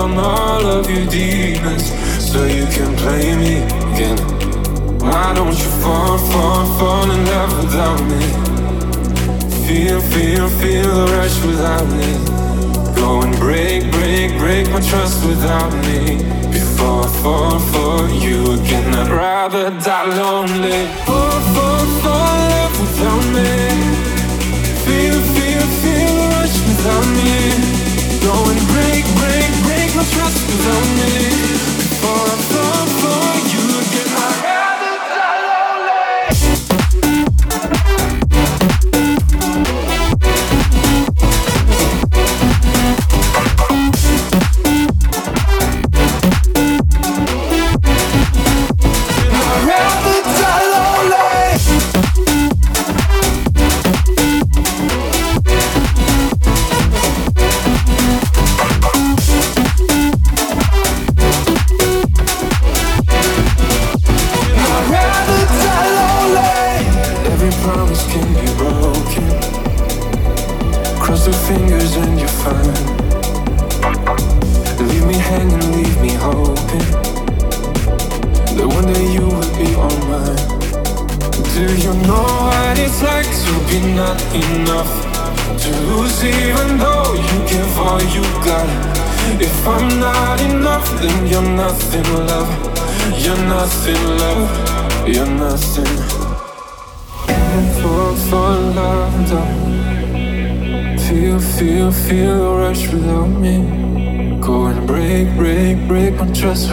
On all of your demons so you can play me again. Why don't you fall, fall, fall in love without me? Feel, feel, feel the rush without me. Go and break, break, break my trust without me. Before I fall for you again, I'd rather die lonely. Fall, fall, fall in love without me. Feel, feel, feel the rush without me. Go and break trust without me.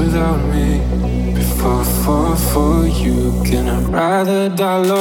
without me before, for, for you. Can I rather die low?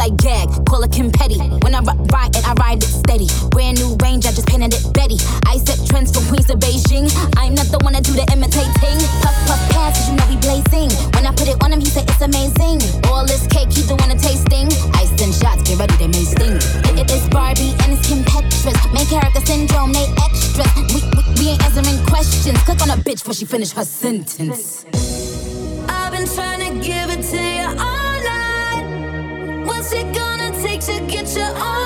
Like gag, call it Petty. When I ride and I ride it steady. Brand new range, I just painted it Betty. I set trends from Queens to Beijing. I'm not the one to do the imitating. Puff, puff, pass, you know we blazing. When I put it on him, he said it's amazing. All this cake, he doing a tasting. Ice and shots, get ready, they may sting. It, it is Barbie and it's Kim Petras. Main character syndrome, they extras. We, we, we ain't answering questions. Click on a bitch before she finish her sentence. I've been trying to give it to to get you all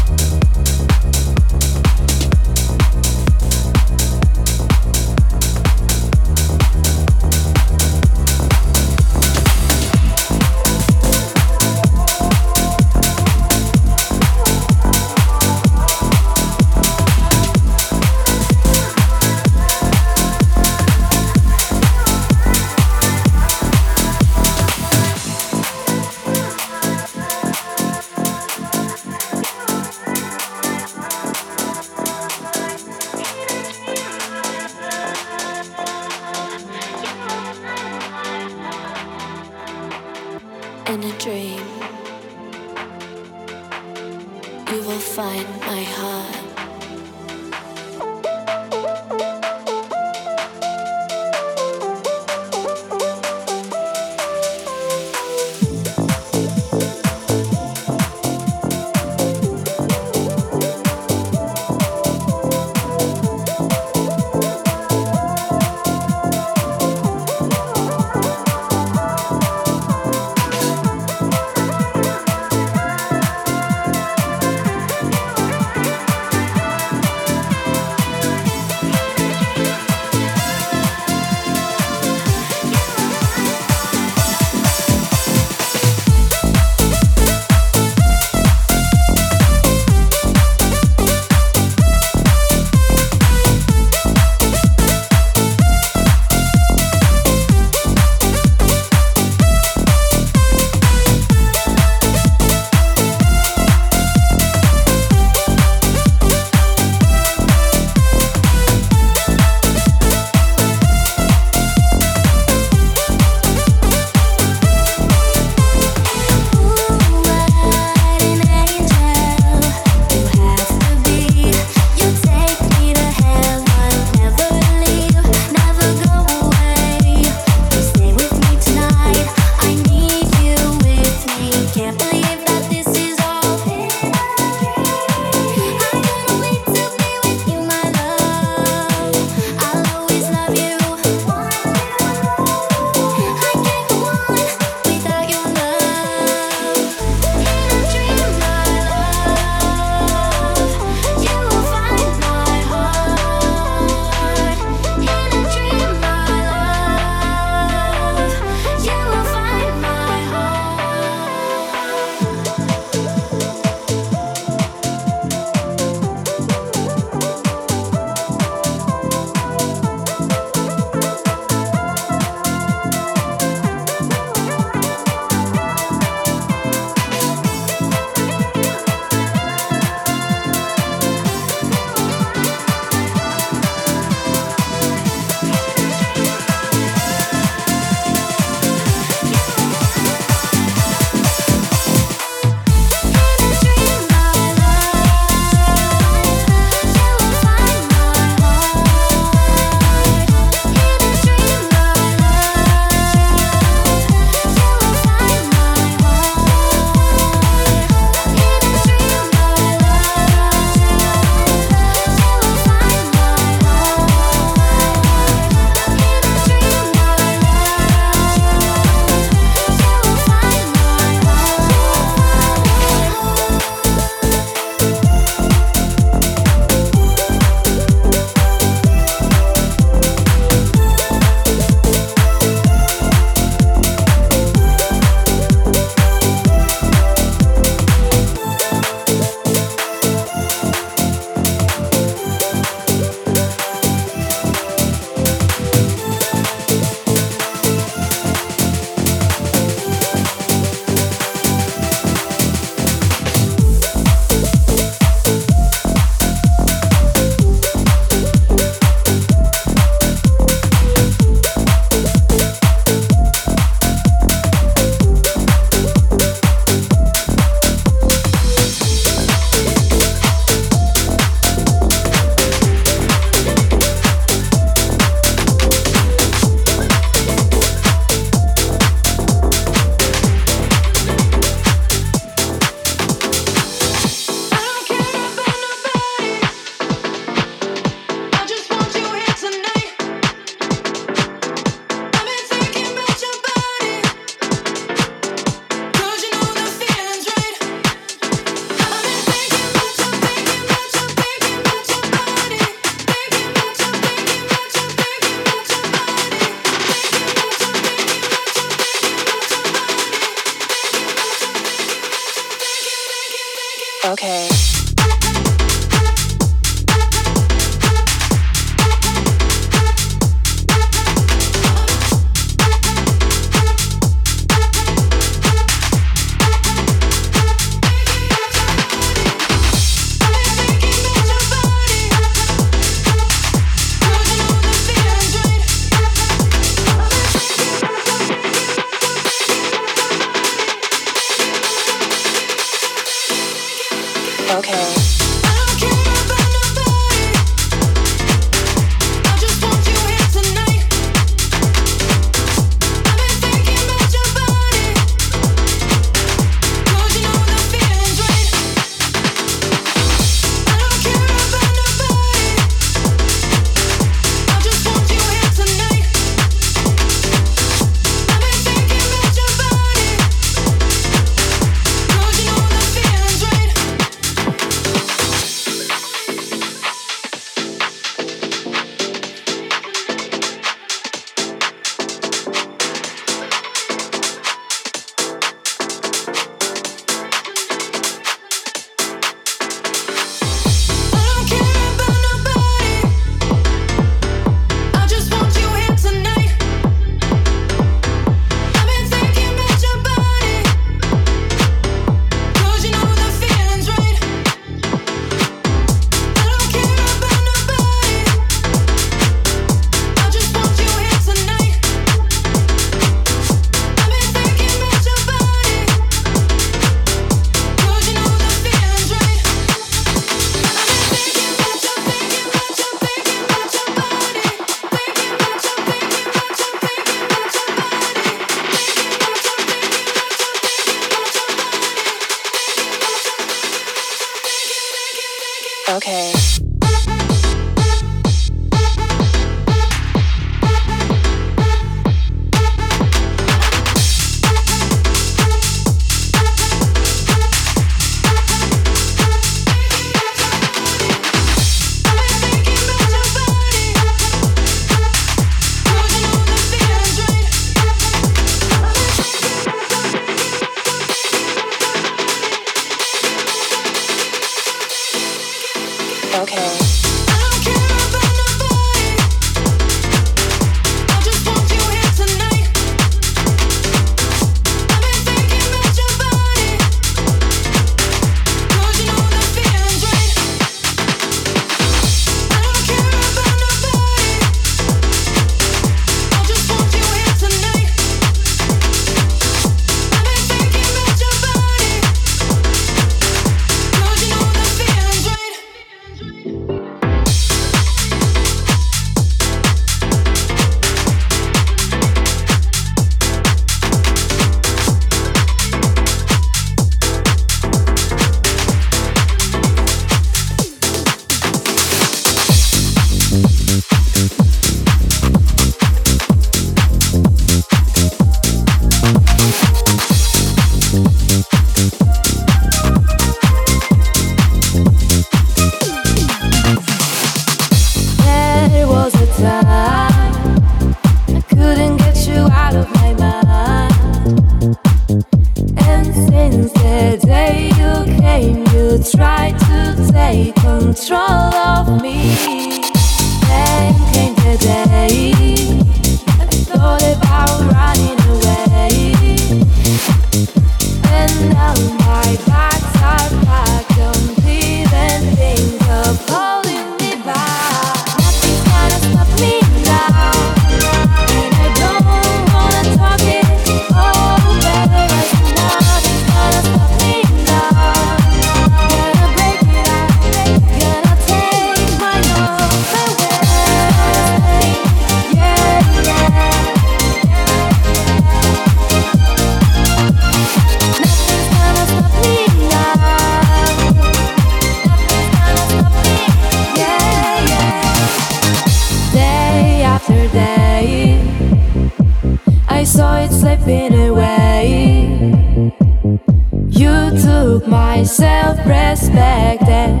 my self respect, and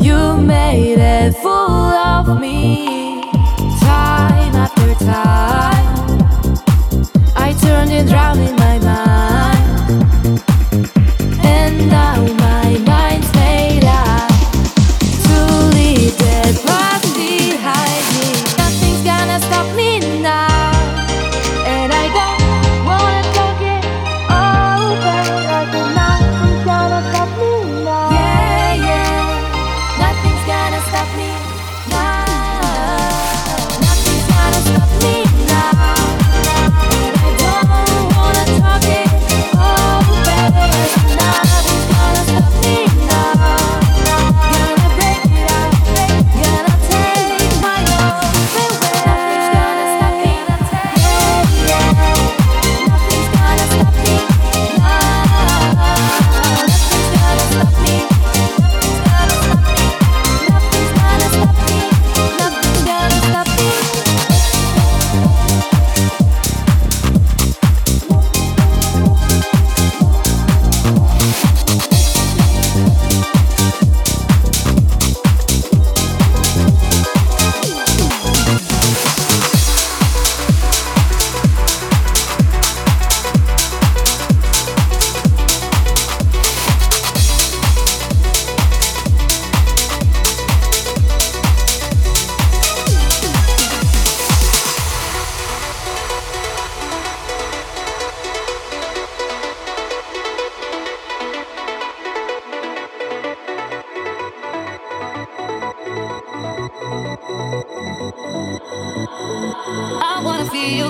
you made a fool of me time after time.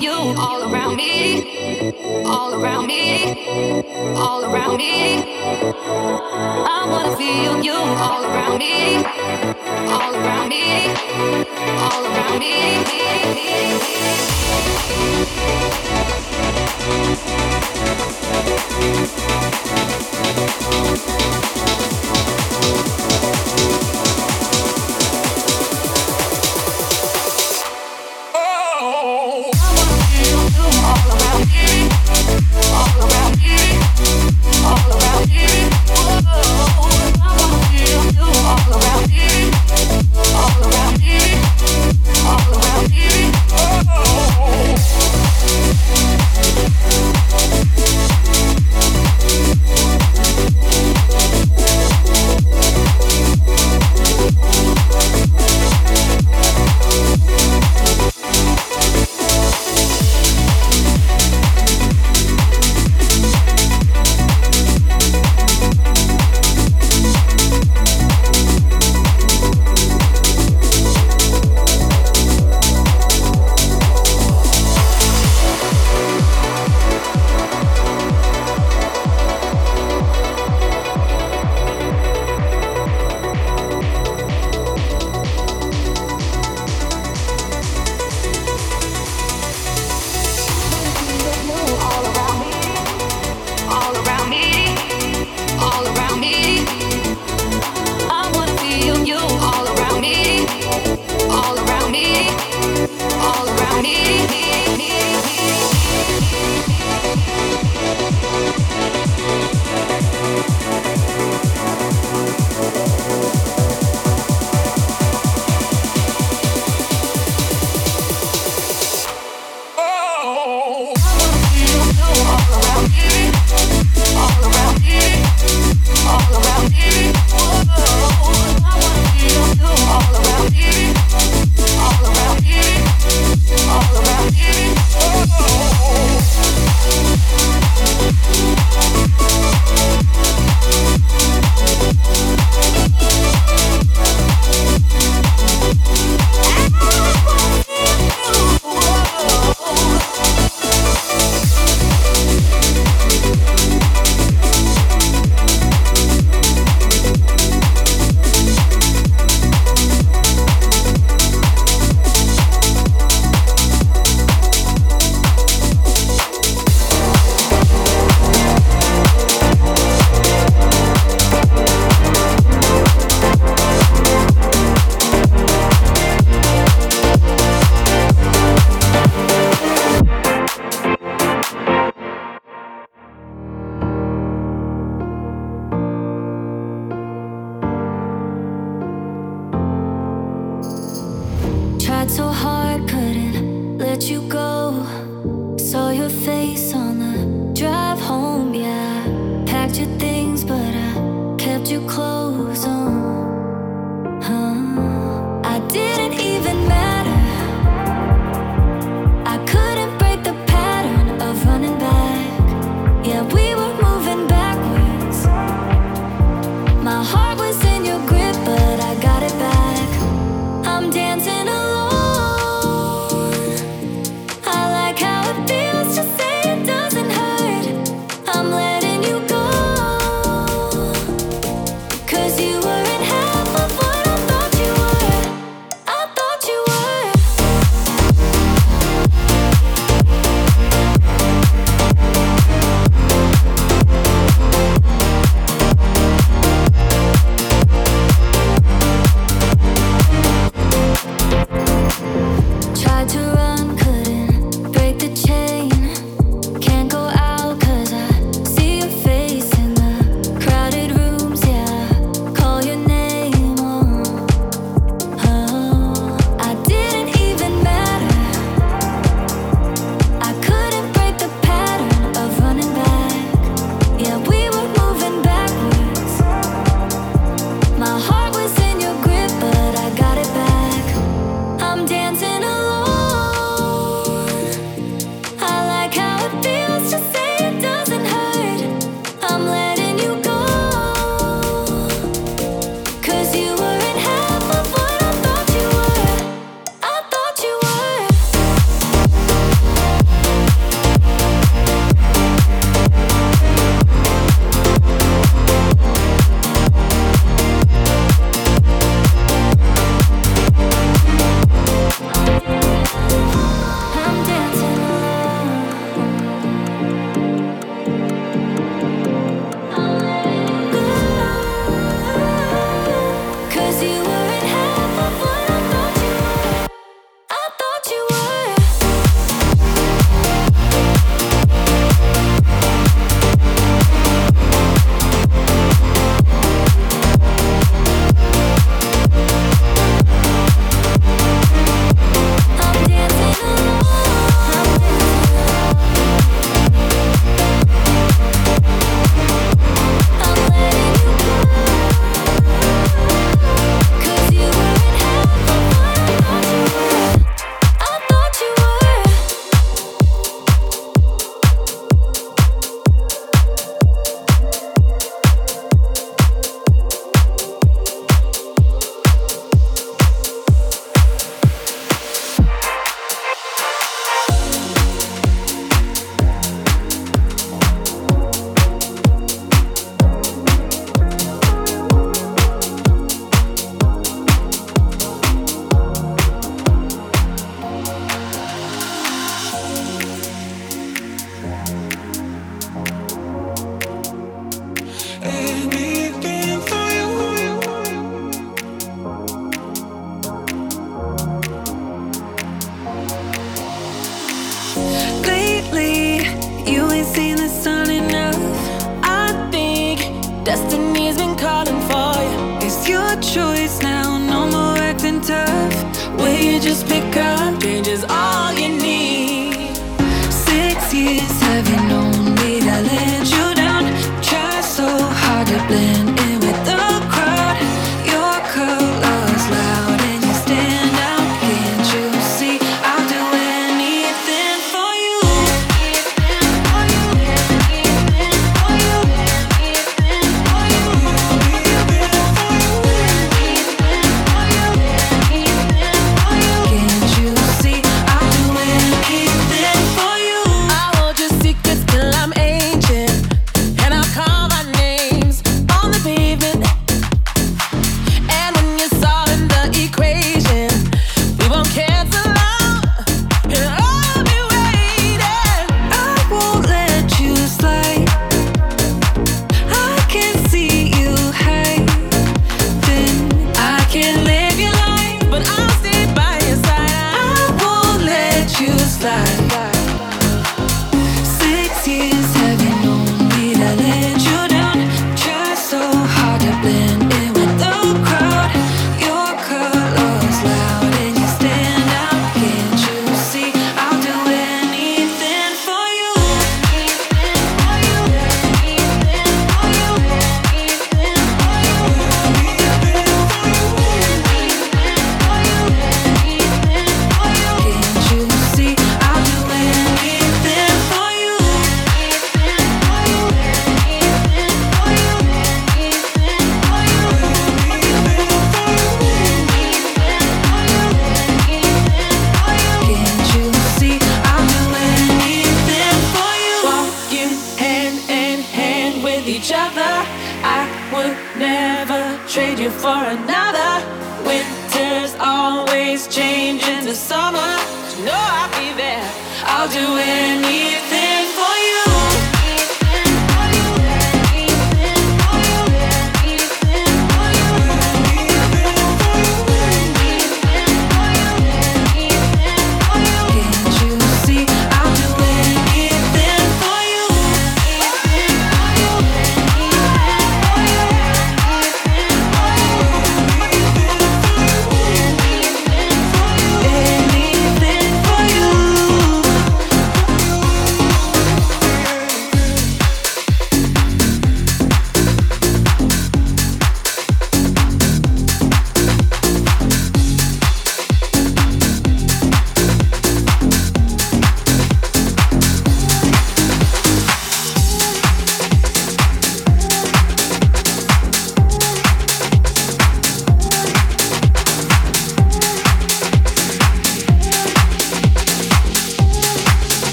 you all around me, all around me, all around me. I wanna feel you all around me, all around me, all around me.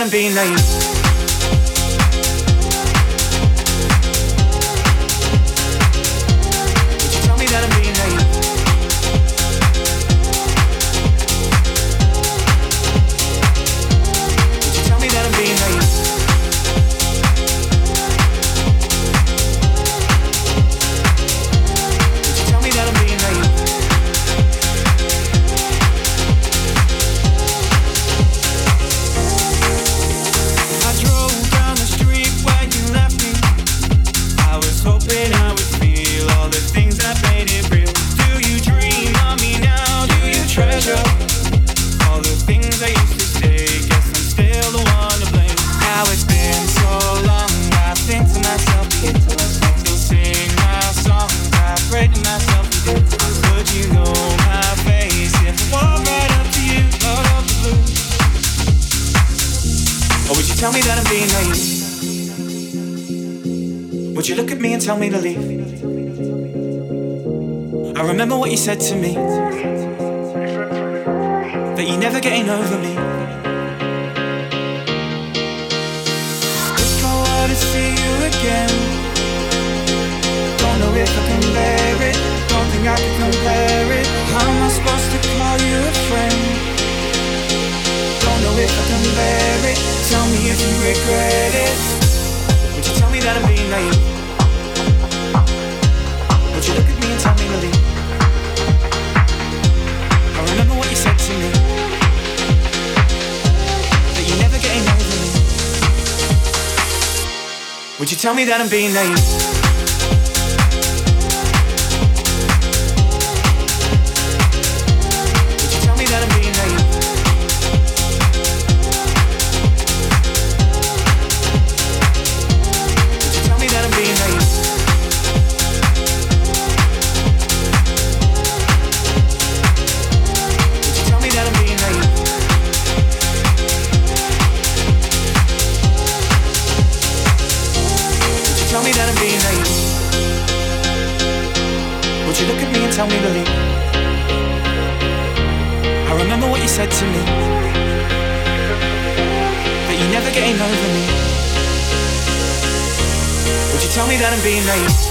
trying to be naive. said to me that you're never getting over me. tell me that I'm being naive. remember what you said to me. But you're never getting over me. Would you tell me that I'm being late?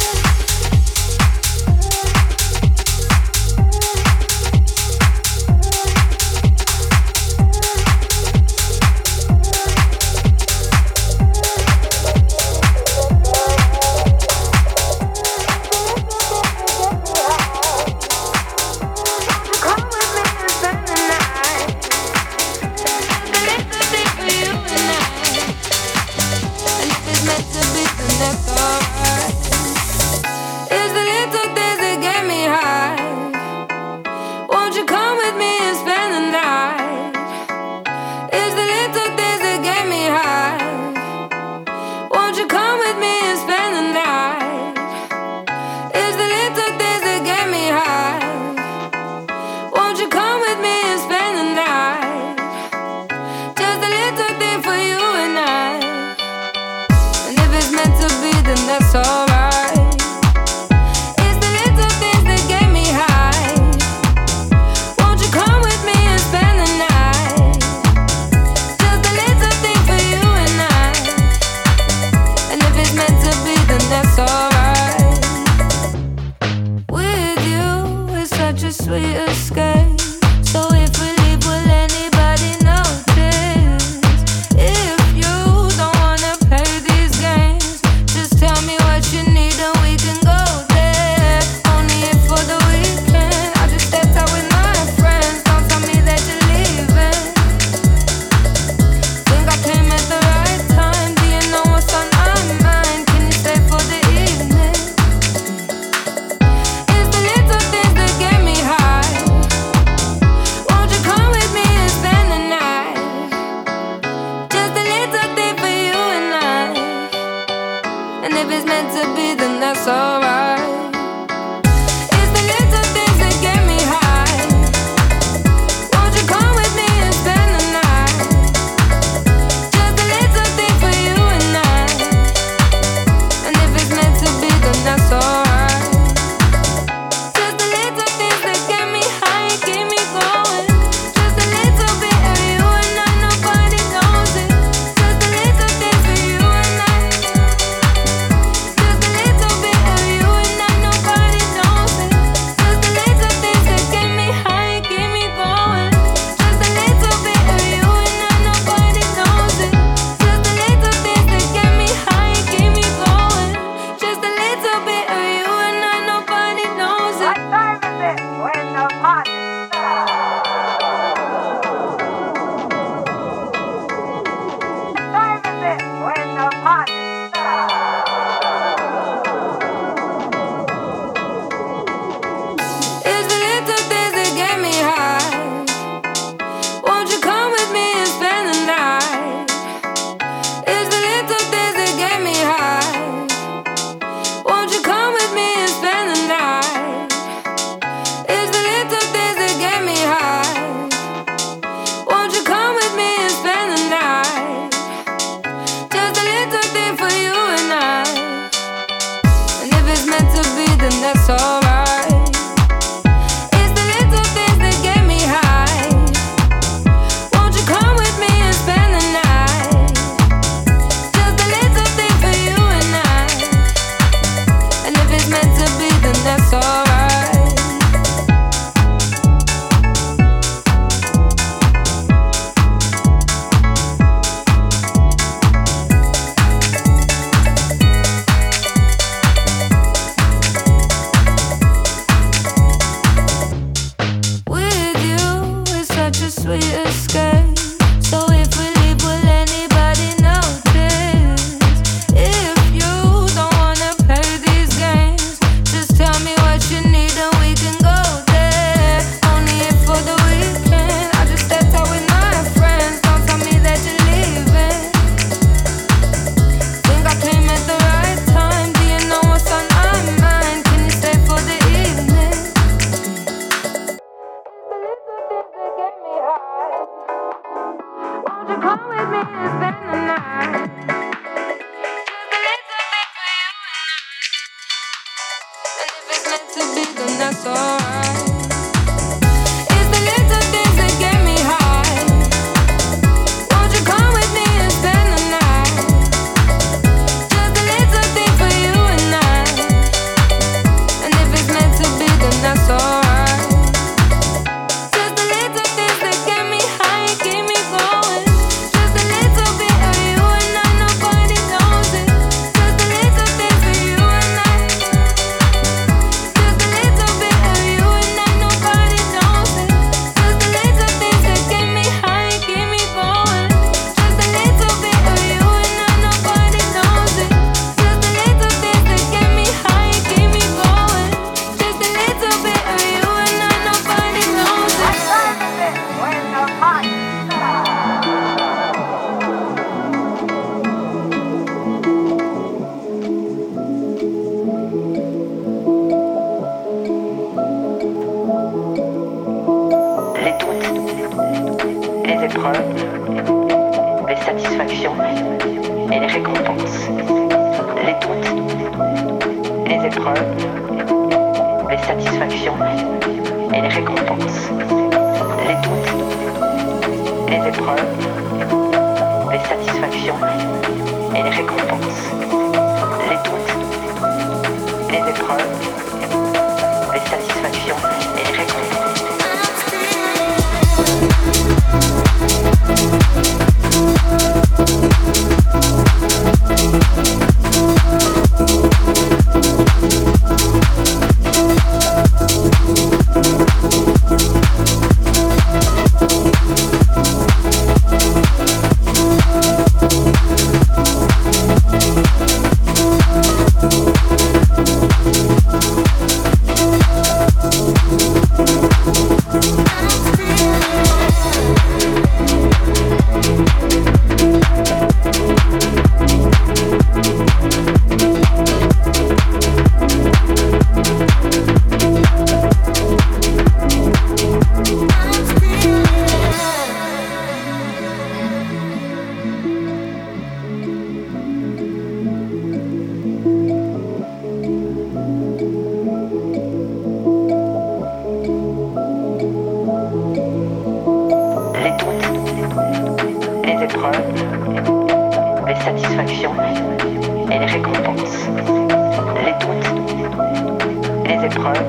épreuves,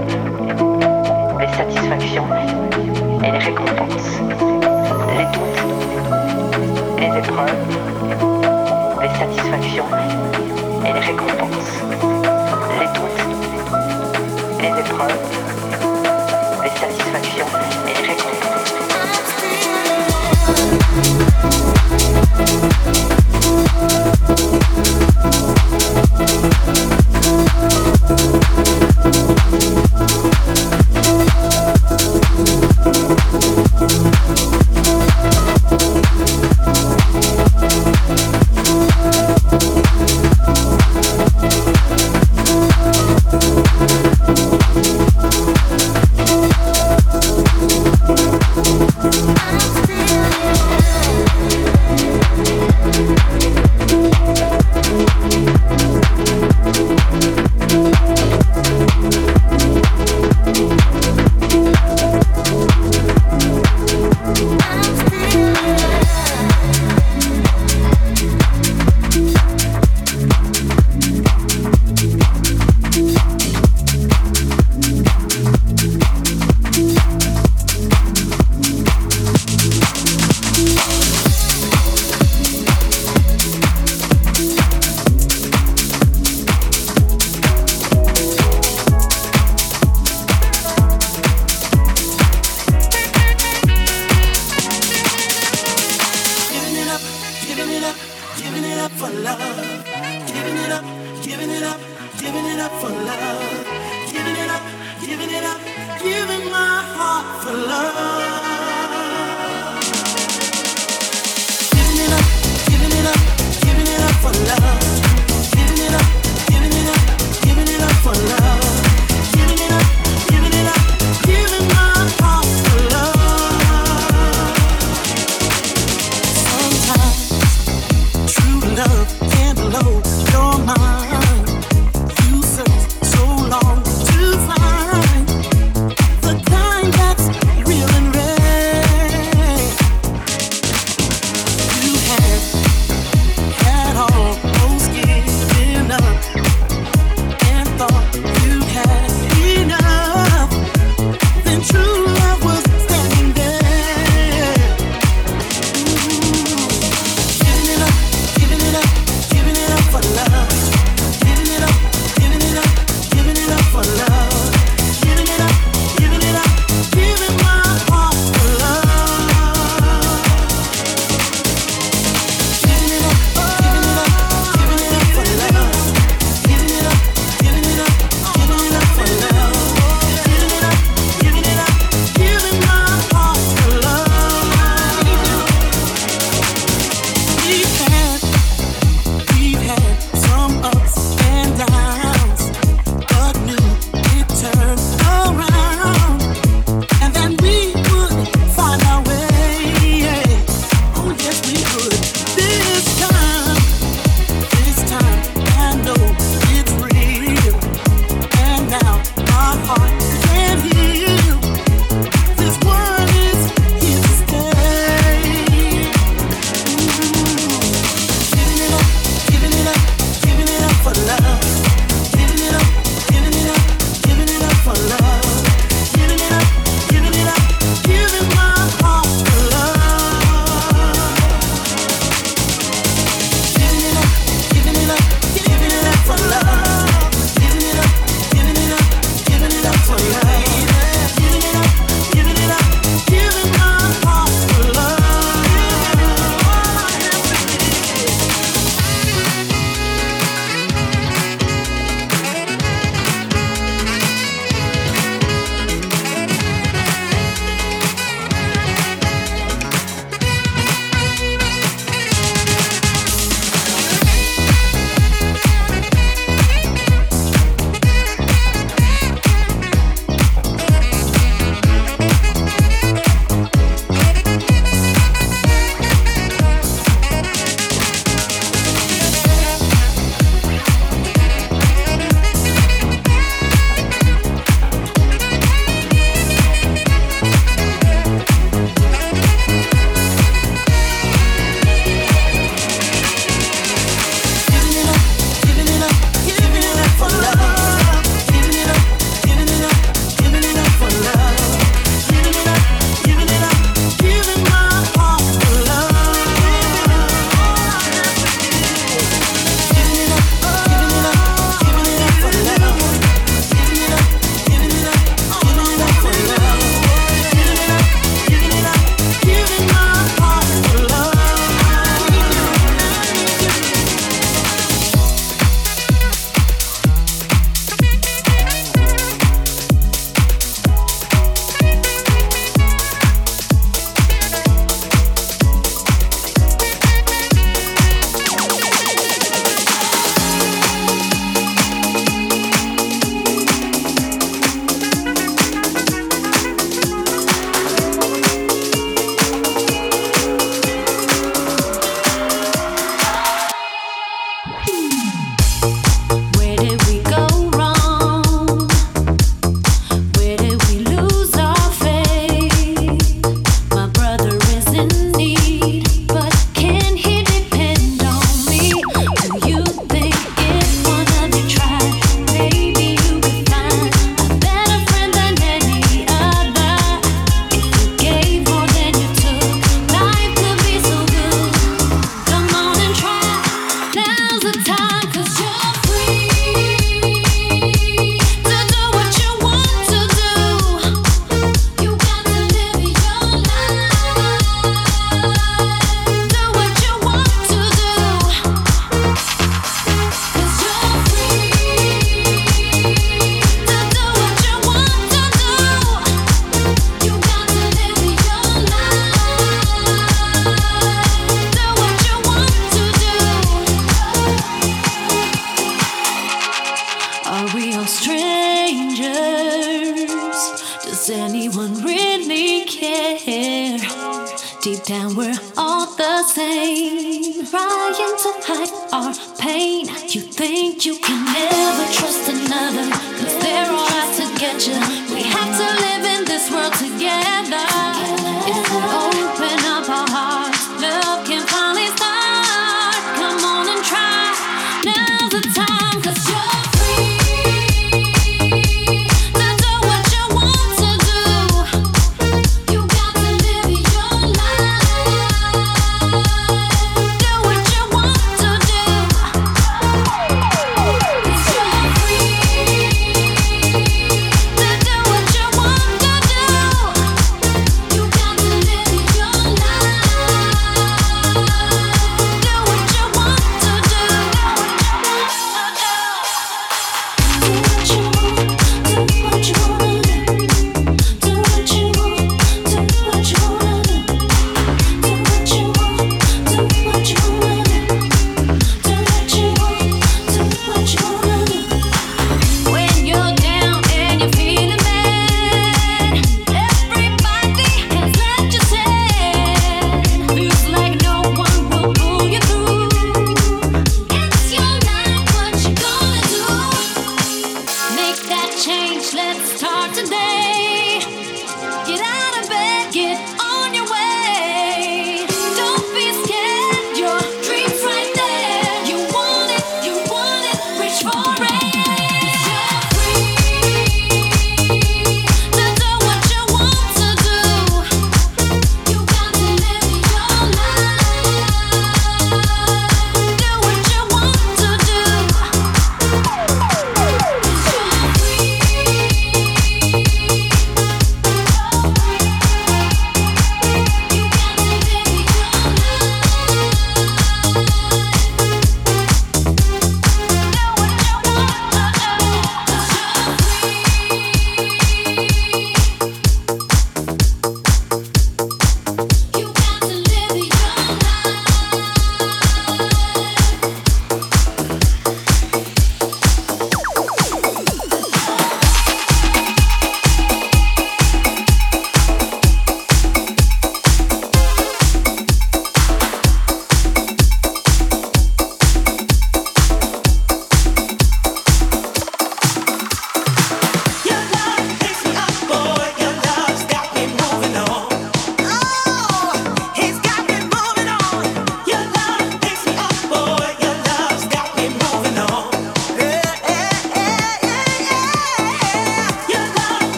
les satisfactions et les récompenses.